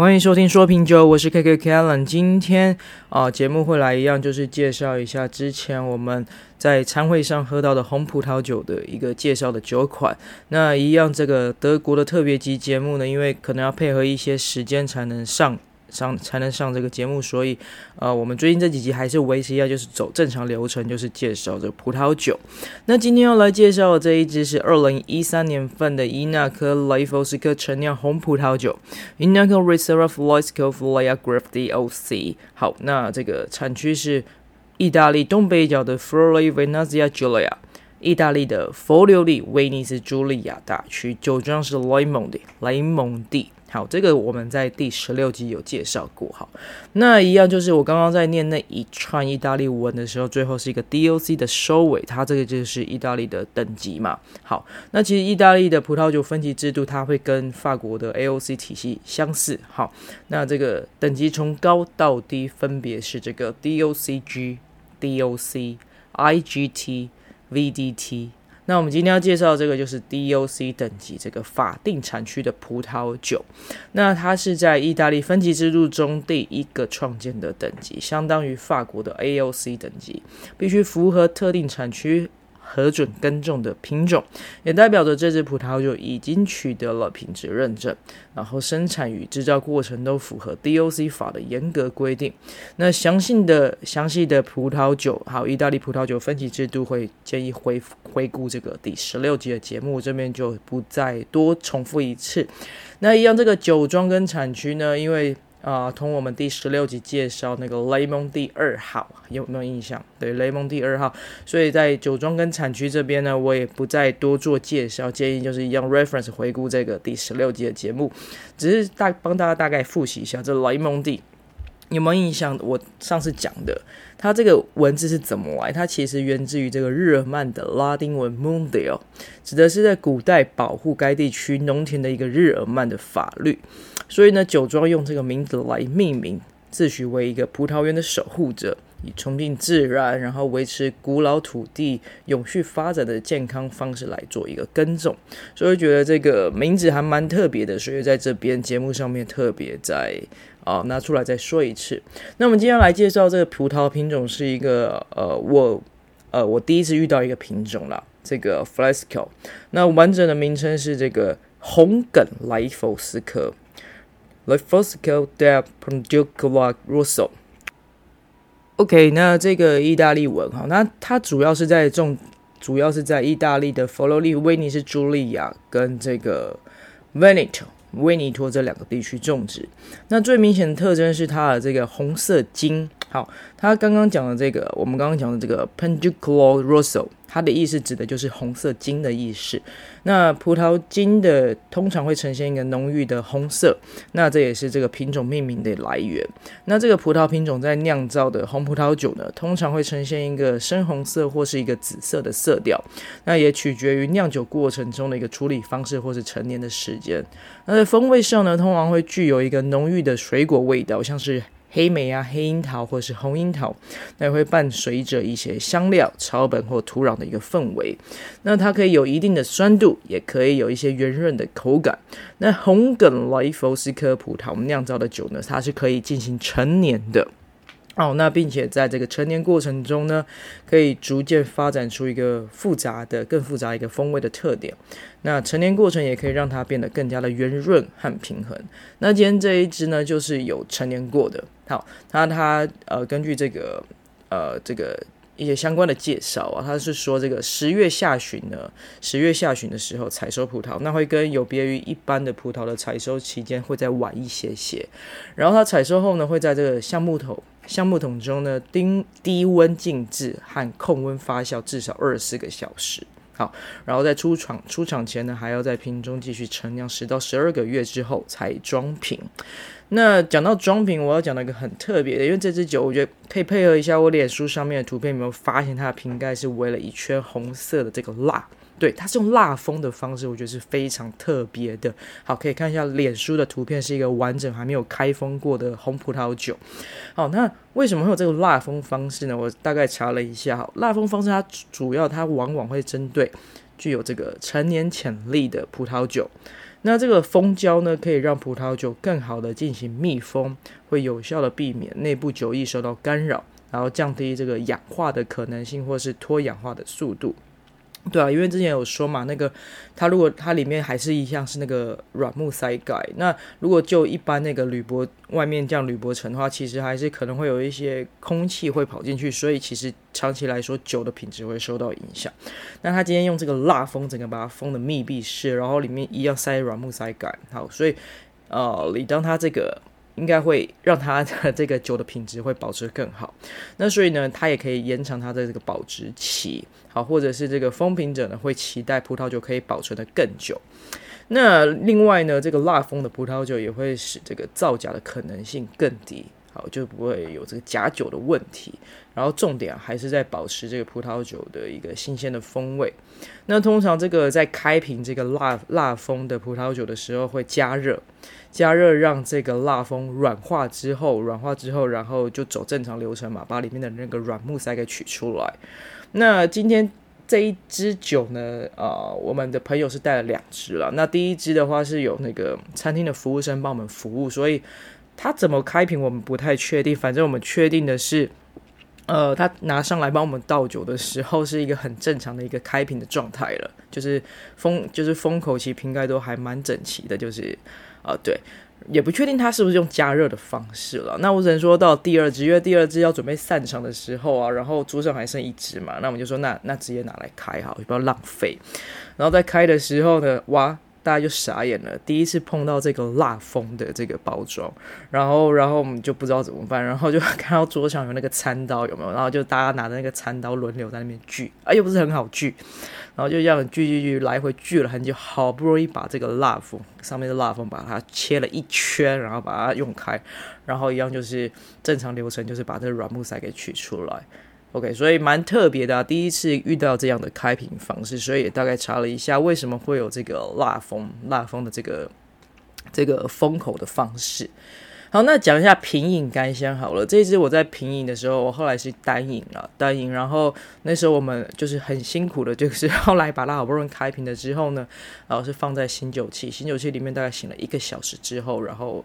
欢迎收听说品酒，我是 KK Kellen。今天啊，节目会来一样，就是介绍一下之前我们在餐会上喝到的红葡萄酒的一个介绍的酒款。那一样，这个德国的特别级节目呢，因为可能要配合一些时间才能上。上才能上这个节目，所以，呃，我们最近这几集还是维持一下，就是走正常流程，就是介绍这葡萄酒。那今天要来介绍的这一支是二零一三年份的伊纳科莱佛斯科陈酿红葡萄酒，Inaco Riserra Floisco Lilligrave DOC。好，那这个产区是意大利东北角的 Friuli Venezia Giulia，意大利的佛留里威尼斯朱利亚大区，酒庄是雷蒙蒂，雷蒙蒂。好，这个我们在第十六集有介绍过。好，那一样就是我刚刚在念那一串意大利文的时候，最后是一个 DOC 的收尾，它这个就是意大利的等级嘛。好，那其实意大利的葡萄酒分级制度，它会跟法国的 AOC 体系相似。好，那这个等级从高到低分别是这个 DOCG、DOC、IGT、VDT。那我们今天要介绍这个就是 DOC 等级这个法定产区的葡萄酒，那它是在意大利分级制度中第一个创建的等级，相当于法国的 AOC 等级，必须符合特定产区。核准耕种的品种，也代表着这支葡萄酒已经取得了品质认证，然后生产与制造过程都符合 DOC 法的严格规定。那详细的详细的葡萄酒还有意大利葡萄酒分级制度，会建议回回顾这个第十六集的节目，这边就不再多重复一次。那一样，这个酒庄跟产区呢，因为啊，同我们第十六集介绍那个雷蒙蒂二号有没有印象？对，雷蒙蒂二号。所以在酒庄跟产区这边呢，我也不再多做介绍，建议就是一样 reference 回顾这个第十六集的节目，只是大帮大家大概复习一下这雷蒙蒂有没有印象？我上次讲的，它这个文字是怎么来？它其实源自于这个日耳曼的拉丁文 m o n d a l 指的是在古代保护该地区农田的一个日耳曼的法律。所以呢，酒庄用这个名字来命名，自诩为一个葡萄园的守护者，以崇敬自然，然后维持古老土地永续发展的健康方式来做一个耕种。所以觉得这个名字还蛮特别的，所以在这边节目上面特别再啊拿出来再说一次。那我们今天来介绍这个葡萄品种是一个呃我呃我第一次遇到一个品种啦，这个 f l e s c o。那完整的名称是这个红梗莱佛斯科。Floisco del Penduoco Rosso。OK，那这个意大利文哈，那它主要是在种，主要是在意大利的佛罗里威尼斯朱利亚跟这个 Veneto 威尼托这两个地区种植。那最明显的特征是它的这个红色金。好，他刚刚讲的这个，我们刚刚讲的这个 Penduoco Rosso。它的意思指的就是红色金的意思。那葡萄金的通常会呈现一个浓郁的红色，那这也是这个品种命名的来源。那这个葡萄品种在酿造的红葡萄酒呢，通常会呈现一个深红色或是一个紫色的色调。那也取决于酿酒过程中的一个处理方式或是陈年的时间。那在风味上呢，通常会具有一个浓郁的水果味道，像是。黑莓啊，黑樱桃或是红樱桃，那也会伴随着一些香料、草本或土壤的一个氛围。那它可以有一定的酸度，也可以有一些圆润的口感。那红梗莱佛斯科葡萄酿造的酒呢，它是可以进行陈年的。哦，那并且在这个陈年过程中呢，可以逐渐发展出一个复杂的、更复杂一个风味的特点。那陈年过程也可以让它变得更加的圆润和平衡。那今天这一支呢，就是有陈年过的。好，它它呃，根据这个呃这个一些相关的介绍啊，它是说这个十月下旬呢，十月下旬的时候采收葡萄，那会跟有别于一般的葡萄的采收期间会再晚一些些。然后它采收后呢，会在这个橡木桶。橡木桶中呢，低低温静置和控温发酵至少二十四个小时。好，然后在出厂出厂前呢，还要在瓶中继续陈酿十到十二个月之后才装瓶。那讲到装瓶，我要讲到一个很特别的，因为这支酒我觉得可以配合一下我脸书上面的图片，有没有发现它的瓶盖是围了一圈红色的这个蜡？对，它是用蜡封的方式，我觉得是非常特别的。好，可以看一下脸书的图片，是一个完整还没有开封过的红葡萄酒。好，那为什么会有这个蜡封方式呢？我大概查了一下，好，蜡封方式它主要它往往会针对具有这个陈年潜力的葡萄酒。那这个封胶呢，可以让葡萄酒更好的进行密封，会有效的避免内部酒液受到干扰，然后降低这个氧化的可能性，或是脱氧化的速度。对啊，因为之前有说嘛，那个它如果它里面还是一样是那个软木塞盖，那如果就一般那个铝箔外面这样铝箔层的话，其实还是可能会有一些空气会跑进去，所以其实长期来说酒的品质会受到影响。那他今天用这个蜡封，整个把它封的密闭式，然后里面一样塞软木塞盖，好，所以呃，你当它这个。应该会让它的这个酒的品质会保持更好，那所以呢，它也可以延长它的这个保质期，好，或者是这个封瓶者呢会期待葡萄酒可以保存的更久。那另外呢，这个蜡封的葡萄酒也会使这个造假的可能性更低。好，就不会有这个假酒的问题。然后重点还是在保持这个葡萄酒的一个新鲜的风味。那通常这个在开瓶这个蜡蜡封的葡萄酒的时候，会加热，加热让这个蜡封软化之后，软化之后，然后就走正常流程嘛，把里面的那个软木塞给取出来。那今天这一支酒呢，啊、呃，我们的朋友是带了两支了。那第一支的话是有那个餐厅的服务生帮我们服务，所以。他怎么开瓶，我们不太确定。反正我们确定的是，呃，他拿上来帮我们倒酒的时候，是一个很正常的一个开瓶的状态了，就是封，就是封口，其实瓶盖都还蛮整齐的。就是，啊、对，也不确定他是不是用加热的方式了。那我只能说到第二支，因为第二支要准备散场的时候啊，然后桌上还剩一支嘛，那我们就说，那那直接拿来开好，不要浪费。然后在开的时候呢，哇！大家就傻眼了，第一次碰到这个蜡封的这个包装，然后，然后我们就不知道怎么办，然后就看到桌上有那个餐刀，有没有？然后就大家拿着那个餐刀轮流在那边锯，啊，又不是很好锯，然后就这样锯锯锯，来回锯了很久，好不容易把这个蜡封上面的蜡封把它切了一圈，然后把它用开，然后一样就是正常流程，就是把这个软木塞给取出来。OK，所以蛮特别的啊，第一次遇到这样的开瓶方式，所以也大概查了一下为什么会有这个蜡封、蜡封的这个这个封口的方式。好，那讲一下平饮干香好了。这支我在平饮的时候，我后来是单饮了，单饮。然后那时候我们就是很辛苦的，就是后来把它好不容易开瓶了之后呢，然后是放在醒酒器，醒酒器里面大概醒了一个小时之后，然后。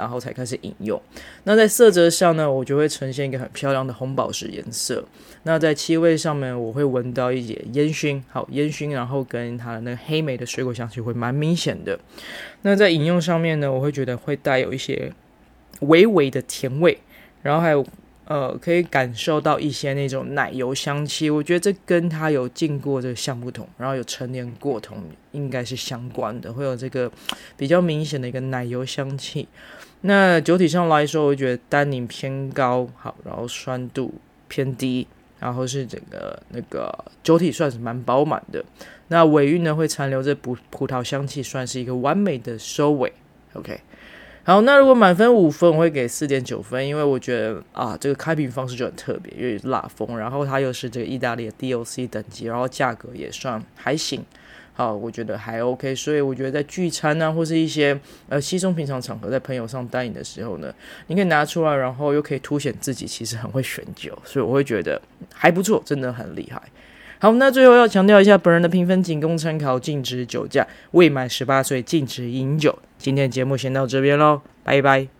然后才开始饮用。那在色泽上呢，我就会呈现一个很漂亮的红宝石颜色。那在气味上面，我会闻到一点烟熏，好烟熏，然后跟它的那个黑莓的水果香气会蛮明显的。那在饮用上面呢，我会觉得会带有一些微微的甜味，然后还有呃，可以感受到一些那种奶油香气。我觉得这跟它有进过这个橡木桶，然后有陈年过桶，应该是相关的，会有这个比较明显的一个奶油香气。那酒体上来说，我觉得单宁偏高，好，然后酸度偏低，然后是整个那个酒体算是蛮饱满的。那尾韵呢，会残留着葡葡萄香气，算是一个完美的收尾。OK，好，那如果满分五分，我会给四点九分，因为我觉得啊，这个开瓶方式就很特别，因为蜡封，然后它又是这个意大利的 DOC 等级，然后价格也算还行。好，我觉得还 OK，所以我觉得在聚餐啊，或是一些呃稀松平常场合，在朋友上单饮的时候呢，你可以拿出来，然后又可以凸显自己其实很会选酒，所以我会觉得还不错，真的很厉害。好，那最后要强调一下，本人的评分仅供参考，禁止酒驾，未满十八岁禁止饮酒。今天的节目先到这边喽，拜拜。